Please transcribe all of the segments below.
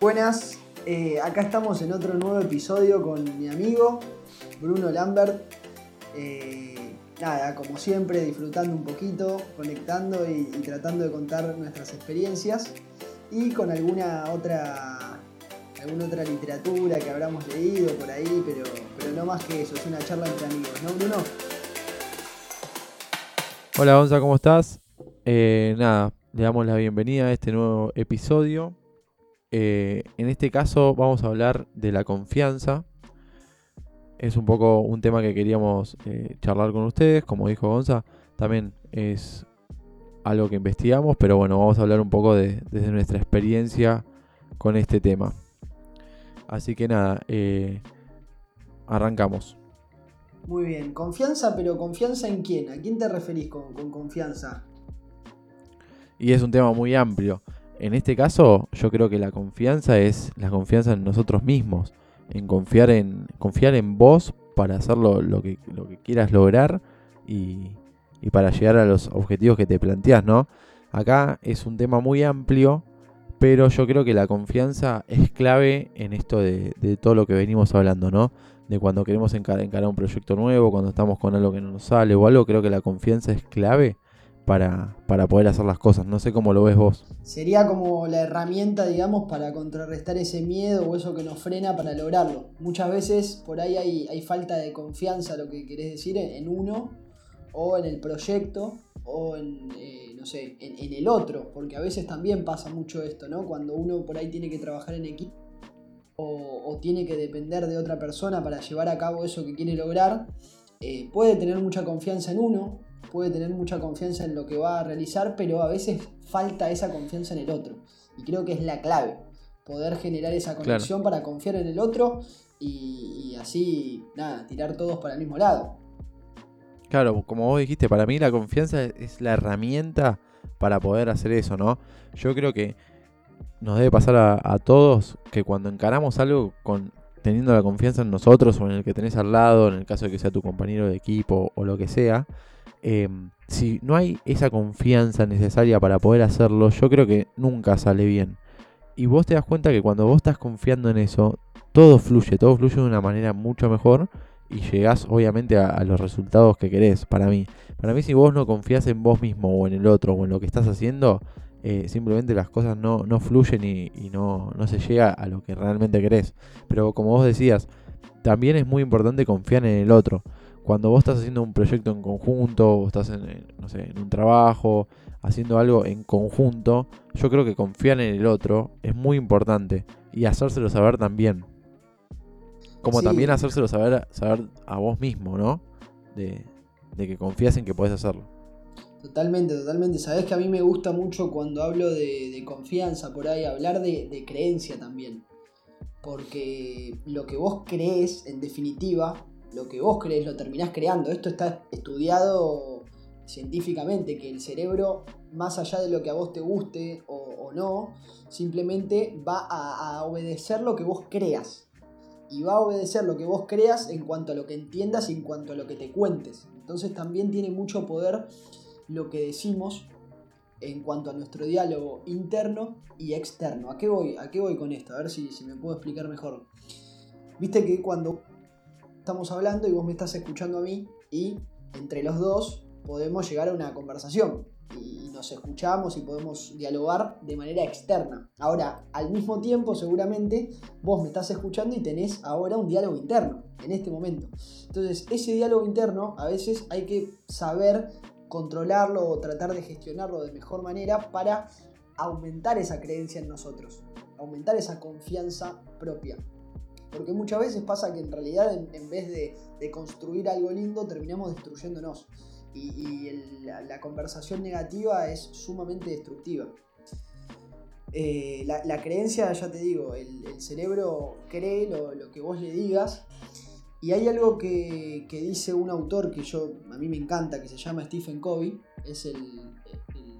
Buenas, eh, acá estamos en otro nuevo episodio con mi amigo Bruno Lambert. Eh, nada, como siempre, disfrutando un poquito, conectando y, tratando de contar nuestras experiencias y con alguna otra, alguna otra literatura que habramos leído por ahí, pero, pero no más que eso, es una charla entre amigos, ¿no, Bruno? Hola, Gonza, ¿cómo estás? Eh, nada, le damos la bienvenida a este nuevo episodio eh, en este caso vamos a hablar de la confianza. Es un poco un tema que queríamos eh, charlar con ustedes, como dijo Gonza. También es algo que investigamos, pero bueno, vamos a hablar un poco de, desde nuestra experiencia con este tema. Así que nada, eh, arrancamos. Muy bien, confianza, pero confianza en quién? ¿A quién te referís con confianza? Y es un tema muy amplio. En este caso, yo creo que la confianza es la confianza en nosotros mismos, en confiar en, confiar en vos para hacer lo, que, lo que quieras lograr y, para llegar a los objetivos que te planteas, ¿no? Acá es un tema muy amplio, pero yo creo que la confianza es clave en esto de, todo lo que venimos hablando, ¿no? De cuando queremos encarar un proyecto nuevo, cuando estamos con algo que no nos sale o algo, creo que la confianza es clave para, poder hacer las cosas. No sé cómo lo ves vos. Sería como la herramienta, digamos, para contrarrestar ese miedo o eso que nos frena para lograrlo. Muchas veces por ahí hay, falta de confianza, lo que querés decir, en, uno o en el proyecto o en, eh, no sé, en, el otro, porque a veces también pasa mucho esto, ¿no? Cuando uno por ahí tiene que trabajar en equipo o, o tiene que depender de otra persona para llevar a cabo eso que quiere lograr, eh, puede tener mucha confianza en uno, puede tener mucha confianza en lo que va a realizar, pero a veces falta esa confianza en el otro. Y creo que es la clave, poder generar esa conexión para confiar en el otro y, así, nada, tirar todos para el mismo lado. Claro, como vos dijiste, para mí la confianza es la herramienta para poder hacer eso, ¿no? Yo creo que nos debe pasar a, todos que cuando encaramos algo con teniendo la confianza en nosotros o en el que tenés al lado, en el caso de que sea tu compañero de equipo o lo que sea, Em, si no hay esa confianza necesaria para poder hacerlo, yo creo que nunca sale bien. Y vos te das cuenta que cuando vos estás confiando en eso, todo fluye, todo fluye de una manera mucho mejor y llegás obviamente a, los resultados que querés, para mí. Para mí si vos no confías en vos mismo o en el otro o en lo que estás haciendo, eh, simplemente las cosas no, fluyen y, y no, no, se llega a lo que realmente querés. Pero como vos decías, también es muy importante confiar en el otro cuando vos estás haciendo un proyecto en conjunto, o estás en, no sé, en un trabajo, haciendo algo en conjunto, yo creo que confiar en el otro es muy importante y hacérselo saber también. Como también hacérselo saber, saber a vos mismo, ¿no? De, que confías en que podés hacerlo. Totalmente, totalmente. Sabés que a mí me gusta mucho cuando hablo de, confianza por ahí, hablar de, de creencia también. Porque lo que vos crees, en definitiva, lo que vos crees lo terminás creando. Esto está estudiado científicamente, que el cerebro, más allá de lo que a vos te guste o, no, simplemente va a, obedecer lo que vos creas. Y va a obedecer lo que vos creas en cuanto a lo que entiendas y en cuanto a lo que te cuentes. Entonces también tiene mucho poder lo que decimos en cuanto a nuestro diálogo interno y externo. ¿A qué voy? ¿A qué voy con esto? A ver si, si me puedo explicar mejor. Viste que cuando estamos hablando y vos me estás escuchando a mí y entre los dos podemos llegar a una conversación y nos escuchamos y podemos dialogar de manera externa. Ahora, al mismo tiempo, seguramente vos me estás escuchando y tenés ahora un diálogo interno en este momento. Entonces, ese diálogo interno a veces hay que saber controlarlo o tratar de gestionarlo de mejor manera para aumentar esa creencia en nosotros, aumentar esa confianza propia. Porque muchas veces pasa que en realidad en, vez de, construir algo lindo terminamos destruyéndonos. Y, la, conversación negativa es sumamente destructiva. Eh, la, creencia, ya te digo, el, cerebro cree lo, que vos le digas. Y hay algo que, dice un autor que yo a mí me encanta, que se llama Stephen Covey. Es el,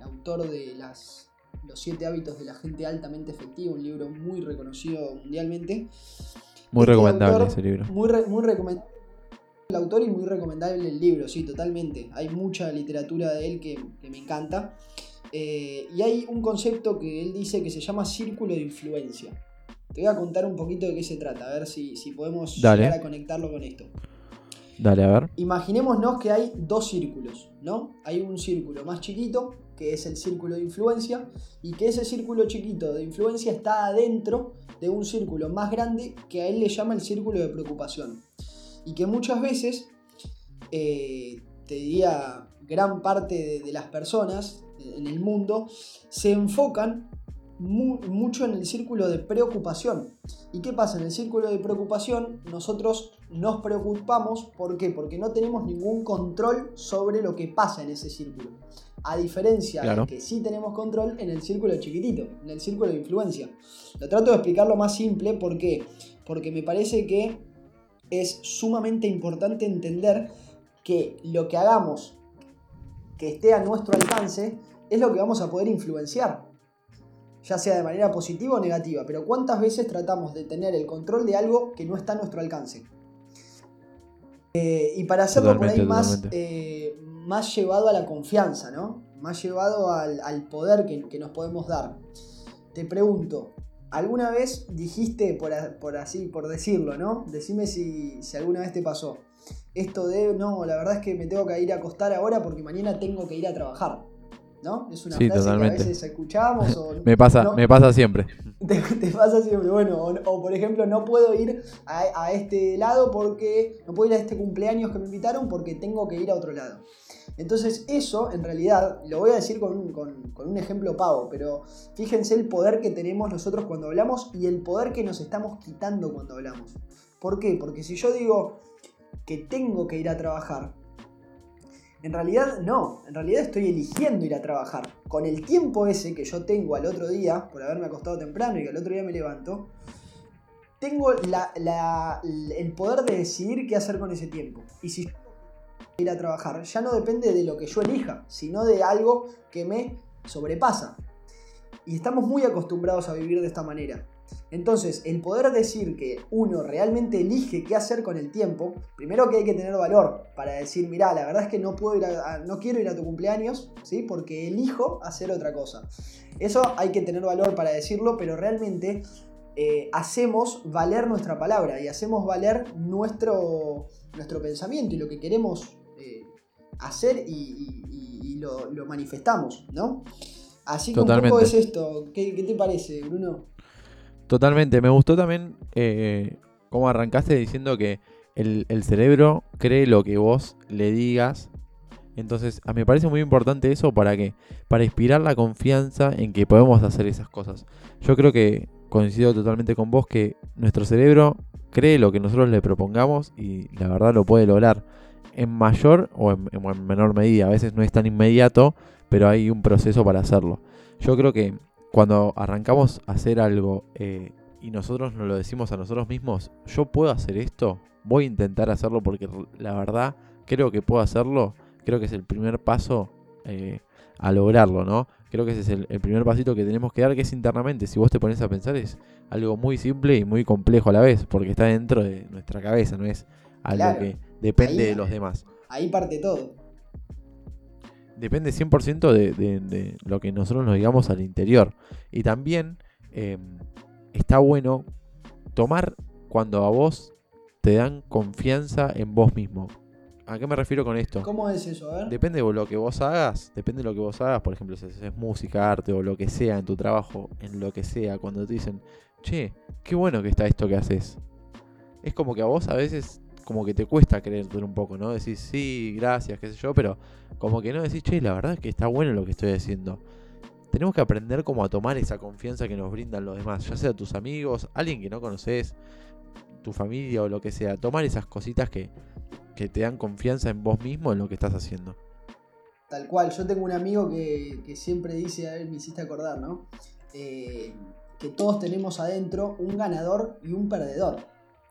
autor de Los siete hábitos de la gente altamente efectiva, un libro muy reconocido mundialmente. Muy este recomendable ese libro. Muy, muy recomendable el autor y muy recomendable el libro, sí, totalmente. Hay mucha literatura de él que, me encanta. Eh, y hay un concepto que él dice que se llama círculo de influencia. Te voy a contar un poquito de qué se trata, a ver si, si podemos Dale. llegar a conectarlo con esto. Dale, a ver. Imaginémonos que hay dos círculos, ¿no? Hay un círculo más chiquito, que es el círculo de influencia, y que ese círculo chiquito de influencia está adentro de un círculo más grande que a él le llama el círculo de preocupación. Y que muchas veces, eh, te diría, gran parte de, las personas en el mundo se enfocan mu- mucho en el círculo de preocupación. ¿Y qué pasa? En el círculo de preocupación nosotros nos preocupamos, ¿por qué? Porque no tenemos ningún control sobre lo que pasa en ese círculo. A diferencia Claro. de que sí tenemos control en el círculo chiquitito, en el círculo de influencia. Lo trato de explicarlo más simple, ¿por qué? Porque me parece que es sumamente importante entender que lo que hagamos que esté a nuestro alcance es lo que vamos a poder influenciar ya sea de manera positiva o negativa, pero ¿cuántas veces tratamos de tener el control de algo que no está a nuestro alcance? Eh, y para hacerlo por ahí Totalmente, más, totalmente. eh, más llevado a la confianza, ¿no? Más llevado al, al poder que, que nos podemos dar. Te pregunto, ¿alguna vez dijiste, por, así, por decirlo, ¿no? Decime si, si alguna vez te pasó. Esto de, no, la verdad es que me tengo que ir a acostar ahora porque mañana tengo que ir a trabajar. ¿No? Es una Sí, frase totalmente. que a veces escuchamos o Me pasa, no- me pasa siempre. te, te pasa siempre, bueno, o, o por ejemplo, no puedo ir a, a este lado porque no puedo ir a este cumpleaños que me invitaron porque tengo que ir a otro lado. Entonces eso, en realidad, lo voy a decir con, un- ejemplo pavo, pero fíjense el poder que tenemos nosotros cuando hablamos y el poder que nos estamos quitando cuando hablamos. ¿Por qué? Porque si yo digo que tengo que ir a trabajar, en realidad no, en realidad estoy eligiendo ir a trabajar. Con el tiempo ese que yo tengo al otro día, por haberme acostado temprano y que al otro día me levanto, tengo el poder de decidir qué hacer con ese tiempo. Y si ir a trabajar, ya no depende de lo que yo elija, sino de algo que me sobrepasa. Y estamos muy acostumbrados a vivir de esta manera. Entonces, el poder decir que uno realmente elige qué hacer con el tiempo, primero que hay que tener valor para decir, mira, la verdad es que no puedo ir a- no quiero ir a tu cumpleaños, ¿sí? Porque elijo hacer otra cosa. Eso hay que tener valor para decirlo, pero realmente eh, hacemos valer nuestra palabra y hacemos valer nuestro, nuestro pensamiento y lo que queremos hacer y, y- y- y lo, lo manifestamos, ¿no? Así que un poco Totalmente. es esto. ¿Qué, qué te parece, Bruno? Totalmente. Me gustó también eh, cómo arrancaste diciendo que el, el cerebro cree lo que vos le digas. Entonces, a mí me parece muy importante eso para que para inspirar la confianza en que podemos hacer esas cosas. Yo creo que coincido totalmente con vos que nuestro cerebro cree lo que nosotros le propongamos y la verdad lo puede lograr en mayor o en, menor medida. A veces no es tan inmediato, pero hay un proceso para hacerlo. Yo creo que cuando arrancamos a hacer algo eh, y nosotros nos lo decimos a nosotros mismos, yo puedo hacer esto, voy a intentar hacerlo porque la verdad creo que puedo hacerlo, creo que es el primer paso eh, a lograrlo, ¿no? Creo que ese es el, el primer pasito que tenemos que dar, que es internamente. Si vos te pones a pensar, es algo muy simple y muy complejo a la vez, porque está dentro de nuestra cabeza, no es algo Claro. que depende Ahí- de los demás. Ahí parte todo. Depende 100% de, de- de lo que nosotros nos digamos al interior. Y también eh, está bueno tomar cuando a vos te dan confianza en vos mismo. ¿A qué me refiero con esto? ¿Cómo es eso? A ver. Depende de lo que vos hagas, depende de lo que vos hagas, por ejemplo, si haces música, arte o lo que sea en tu trabajo, en lo que sea, cuando te dicen, che, qué bueno que está esto que haces. Es como que a vos a veces como que te cuesta creerte un poco, ¿no? Decís, sí, gracias, qué sé yo, pero como que no decís, che, la verdad es que está bueno lo que estoy haciendo. Tenemos que aprender como a tomar esa confianza que nos brindan los demás, ya sea tus amigos, alguien que no conoces, tu familia o lo que sea. Tomar esas cositas que, que te dan confianza en vos mismo en lo que estás haciendo. Tal cual, yo tengo un amigo que, que siempre dice, a ver, me hiciste acordar, ¿no? Eh, que todos tenemos adentro un ganador y un perdedor,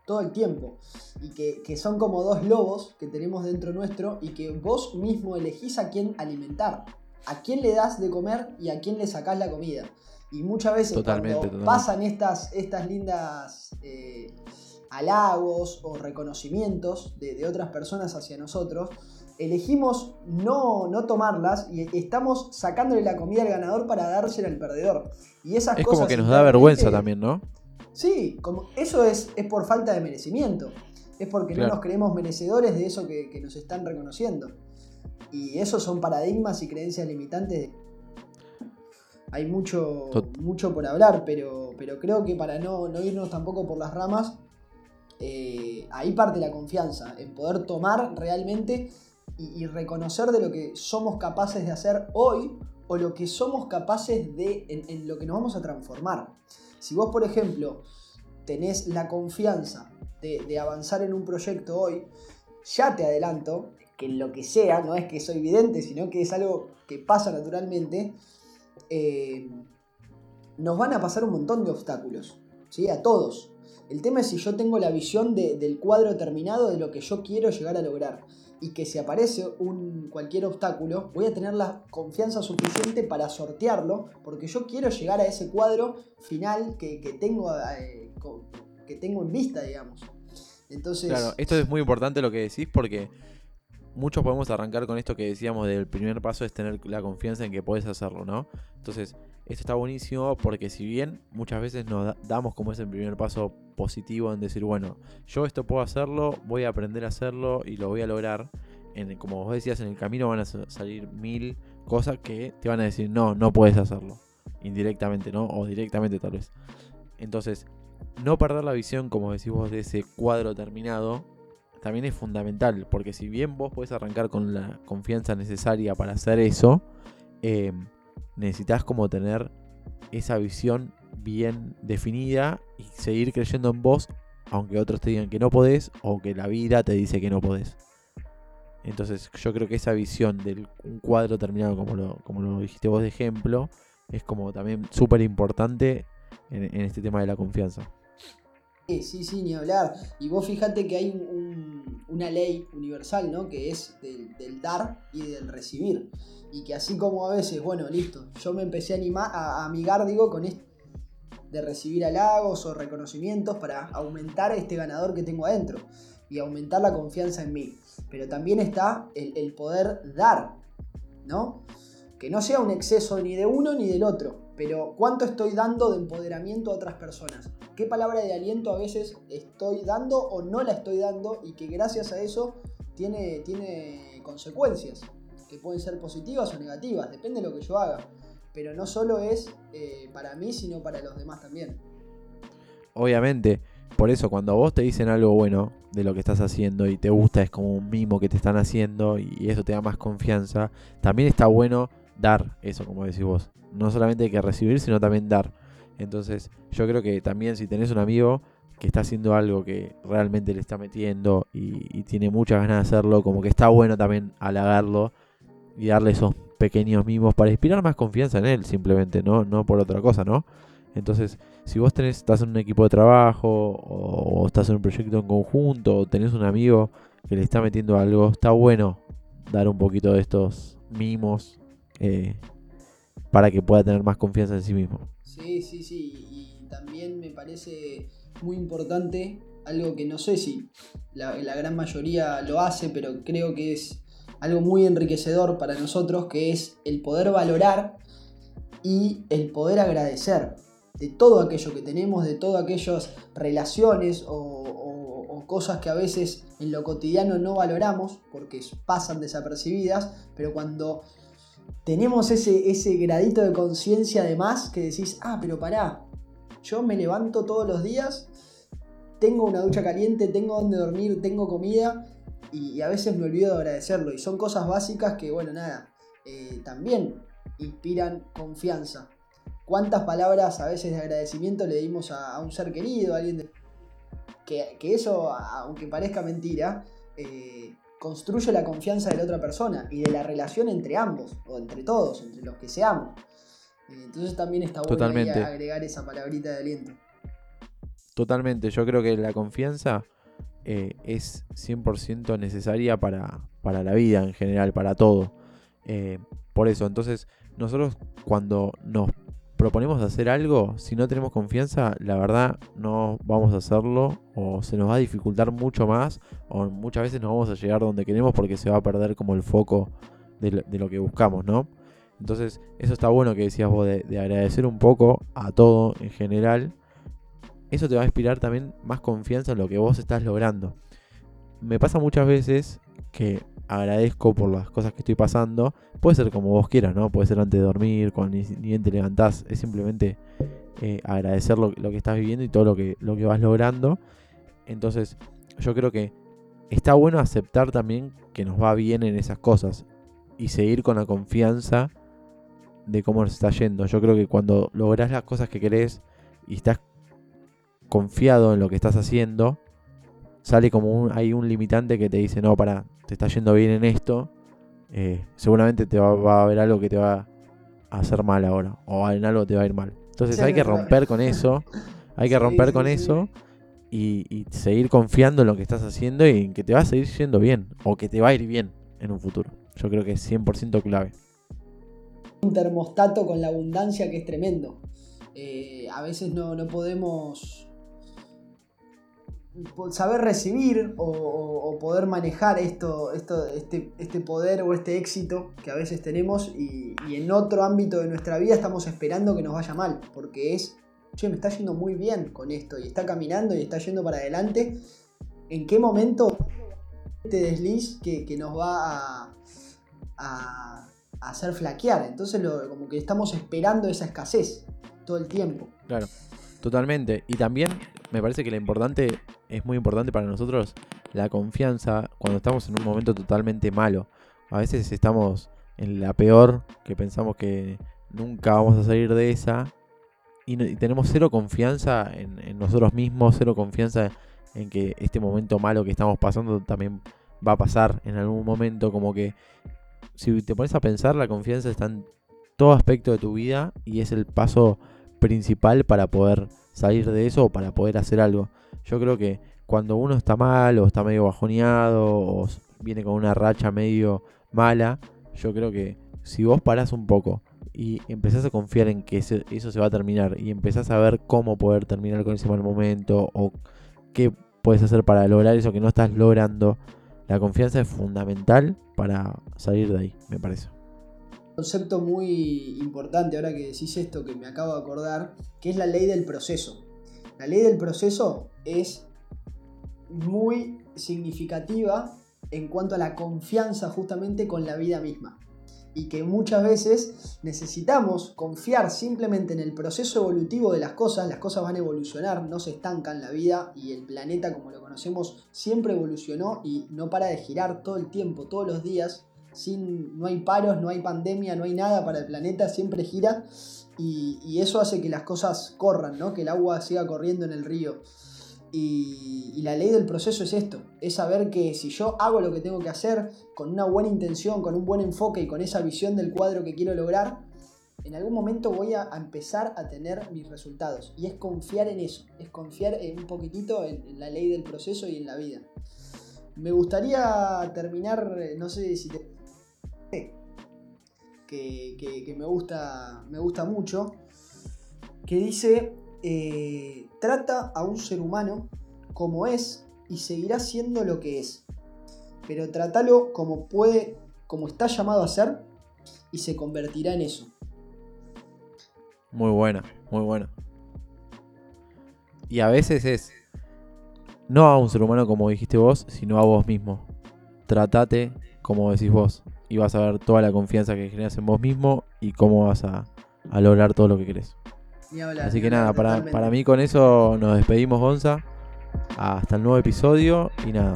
todo el tiempo. Y que, que son como dos lobos que tenemos dentro nuestro y que vos mismo elegís a quién alimentar, a quién le das de comer y a quién le sacás la comida. Y muchas veces Totalmente, cuando totalmente. pasan estas, estas lindas eh, halagos o reconocimientos de, de otras personas hacia nosotros, elegimos no, no tomarlas y estamos sacándole la comida al ganador para dársela al perdedor. Y esas Es cosas como que nos da vergüenza también, ¿no? Sí, como, eso es, es por falta de merecimiento. Es porque no nos creemos merecedores de eso que, nos están reconociendo. Y esos son paradigmas y creencias limitantes. Hay mucho, mucho por hablar, pero, pero creo que para no, no irnos tampoco por las ramas, eh, ahí parte la confianza, en poder tomar realmente y, reconocer de lo que somos capaces de hacer hoy o lo que somos capaces de, en, lo que nos vamos a transformar. Si vos, por ejemplo, tenés la confianza de, avanzar en un proyecto hoy, ya te adelanto que lo que sea, no es que soy evidente, sino que es algo que pasa naturalmente, eh, nos van a pasar un montón de obstáculos, ¿sí? A todos. El tema es si yo tengo la visión del cuadro terminado de lo que yo quiero llegar a lograr y que si aparece un, cualquier obstáculo, voy a tener la confianza suficiente para sortearlo, porque yo quiero llegar a ese cuadro final que, tengo, eh, que tengo en vista, digamos. Entonces... Claro, esto es muy importante lo que decís porque muchos podemos arrancar con esto que decíamos del primer paso es tener la confianza en que puedes hacerlo, ¿no? Entonces, esto está buenísimo porque si bien muchas veces nos damos como ese primer paso positivo en decir, bueno, yo esto puedo hacerlo, voy a aprender a hacerlo y lo voy a lograr. En, como vos decías, en el camino van a salir mil cosas que te van a decir, no, no puedes hacerlo. Indirectamente, ¿no? O directamente tal vez. Entonces, no perder la visión, como decís vos, de ese cuadro terminado, también es fundamental. Porque si bien vos podés arrancar con la confianza necesaria para hacer eso, eh, necesitas como tener esa visión bien definida y seguir creyendo en vos, aunque otros te digan que no podés o que la vida te dice que no podés. Entonces yo creo que esa visión de un cuadro terminado, como lo, como lo dijiste vos de ejemplo, es como también súper importante en, este tema de la confianza. Sí, sí, ni hablar. Y vos fíjate que hay una ley universal, ¿no? Que es del dar y del recibir y que así como a veces, bueno, listo, yo me empecé a, animar, a, amigar, digo, con esto de recibir halagos o reconocimientos para aumentar este ganador que tengo adentro y aumentar la confianza en mí. Pero también está el, el poder dar, ¿no? Que no sea un exceso ni de uno ni del otro, pero cuánto estoy dando de empoderamiento a otras personas. ¿Qué palabra de aliento a veces estoy dando o no la estoy dando y que gracias a eso tiene, tiene consecuencias? que pueden ser positivas o negativas, depende de lo que yo haga. Pero no solo es eh, para mí, sino para los demás también. Obviamente, por eso cuando vos te dicen algo bueno de lo que estás haciendo y te gusta, es como un mimo que te están haciendo y eso te da más confianza, también está bueno dar eso, como decís vos. No solamente hay que recibir, sino también dar. Entonces, yo creo que también si tenés un amigo que está haciendo algo que realmente le está metiendo y, tiene muchas ganas de hacerlo, como que está bueno también halagarlo y darle esos pequeños mimos para inspirar más confianza en él, simplemente, no, no por otra cosa, ¿no? Entonces, si vos tenés, estás en un equipo de trabajo o, estás en un proyecto en conjunto o tenés un amigo que le está metiendo algo, está bueno dar un poquito de estos mimos eh, para que pueda tener más confianza en sí mismo. Sí, sí, sí. Y también me parece muy importante algo que no sé si la gran mayoría lo hace, pero creo que es algo muy enriquecedor para nosotros, que es el poder valorar y el poder agradecer de todo aquello que tenemos, de todas aquellas relaciones o, cosas que a veces en lo cotidiano no valoramos porque pasan desapercibidas, pero cuando tenemos ese, ese gradito de conciencia de más que decís, ah, pero pará, yo me levanto todos los días, tengo una ducha caliente, tengo donde dormir, tengo comida y, a veces me olvido de agradecerlo. Y son cosas básicas que, bueno, nada, eh, también inspiran confianza. ¿Cuántas palabras a veces de agradecimiento le dimos a, un ser querido, a alguien que, eso, aunque parezca mentira, eh, construye la confianza de la otra persona y de la relación entre ambos, o entre todos, entre los que seamos. Eh, entonces también está bueno agregar esa palabrita de aliento. Totalmente, yo creo que la confianza eh, es 100% necesaria para, para, la vida en general, para todo. Eh, por eso, entonces, nosotros cuando nos proponemos hacer algo, si no tenemos confianza, la verdad no vamos a hacerlo o se nos va a dificultar mucho más o muchas veces no vamos a llegar donde queremos porque se va a perder como el foco de lo, que buscamos, ¿no? Entonces, eso está bueno que decías vos de, de agradecer un poco a todo en general eso te va a inspirar también más confianza en lo que vos estás logrando. Me pasa muchas veces que agradezco por las cosas que estoy pasando. Puede ser como vos quieras, ¿no? Puede ser antes de dormir, cuando ni, bien te levantás. Es simplemente eh, agradecer lo, que estás viviendo y todo lo que, lo que vas logrando. Entonces, yo creo que está bueno aceptar también que nos va bien en esas cosas y seguir con la confianza de cómo nos está yendo. Yo creo que cuando logras las cosas que querés y estás confiado en lo que estás haciendo, sale como un, hay un limitante que te dice, no, para, te está yendo bien en esto, eh, seguramente te va, a haber algo que te va a hacer mal ahora, o en algo te va a ir mal. Entonces hay que romper con eso, hay que romper con eso y, y, seguir confiando en lo que estás haciendo y en que te va a seguir yendo bien, o que te va a ir bien en un futuro. Yo creo que es 100% clave. Un termostato con la abundancia que es tremendo. Eh, a veces no, podemos saber recibir o, poder manejar esto, este, este, poder o este éxito que a veces tenemos y, en otro ámbito de nuestra vida estamos esperando que nos vaya mal, porque es, che, me está yendo muy bien con esto y está caminando y está yendo para adelante. ¿En qué momento este desliz que, nos va a, a, hacer flaquear. Entonces como que estamos esperando esa escasez todo el tiempo. Claro, totalmente. Y también me parece que lo importante, es muy importante para nosotros, la confianza cuando estamos en un momento totalmente malo. A veces estamos en la peor, que pensamos que nunca vamos a salir de esa. Y, tenemos cero confianza en, en, nosotros mismos, cero confianza en que este momento malo que estamos pasando también va a pasar en algún momento. Como que si te pones a pensar, la confianza está en todo aspecto de tu vida y es el paso principal para poder salir de eso o para poder hacer algo. Yo creo que cuando uno está mal o está medio bajoneado o viene con una racha medio mala, yo creo que si vos parás un poco y empezás a confiar en que eso se va a terminar y empezás a ver cómo poder terminar con ese mal momento o qué puedes hacer para lograr eso que no estás logrando, la confianza es fundamental para salir de ahí, me parece. Concepto muy importante ahora que decís esto que me acabo de acordar, que es la ley del proceso. La ley del proceso es muy significativa en cuanto a la confianza justamente con la vida misma y que muchas veces necesitamos confiar simplemente en el proceso evolutivo de las cosas, las cosas van a evolucionar, no se estancan la vida y el planeta como lo conocemos siempre evolucionó y no para de girar todo el tiempo, todos los días, sin, no hay paros, no hay pandemia, no hay nada para el planeta, siempre gira y, eso hace que las cosas corran, ¿no? que el agua siga corriendo en el río. Y, la ley del proceso es esto, es saber que si yo hago lo que tengo que hacer con una buena intención, con un buen enfoque y con esa visión del cuadro que quiero lograr, en algún momento voy a, empezar a tener mis resultados. Y es confiar en eso, es confiar un poquitito en, la ley del proceso y en la vida. Me gustaría terminar, no sé si te... Que, me, gusta, me gusta mucho, que dice, eh, trata a un ser humano como es y seguirá siendo lo que es. Pero trátalo como puede, como está llamado a ser y se convertirá en eso. Muy buena, muy buena. Y a veces es no a un ser humano como dijiste vos, sino a vos mismo. Tratate como decís vos y vas a ver toda la confianza que generas en vos mismo y cómo vas a, a lograr todo lo que querés. Así que nada, para, para mí con eso nos despedimos, Gonza. Hasta el nuevo episodio y nada.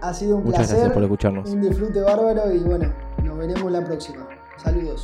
Ha sido un Muchas placer. gracias por escucharnos. Un disfrute bárbaro y bueno, nos veremos la próxima. Saludos.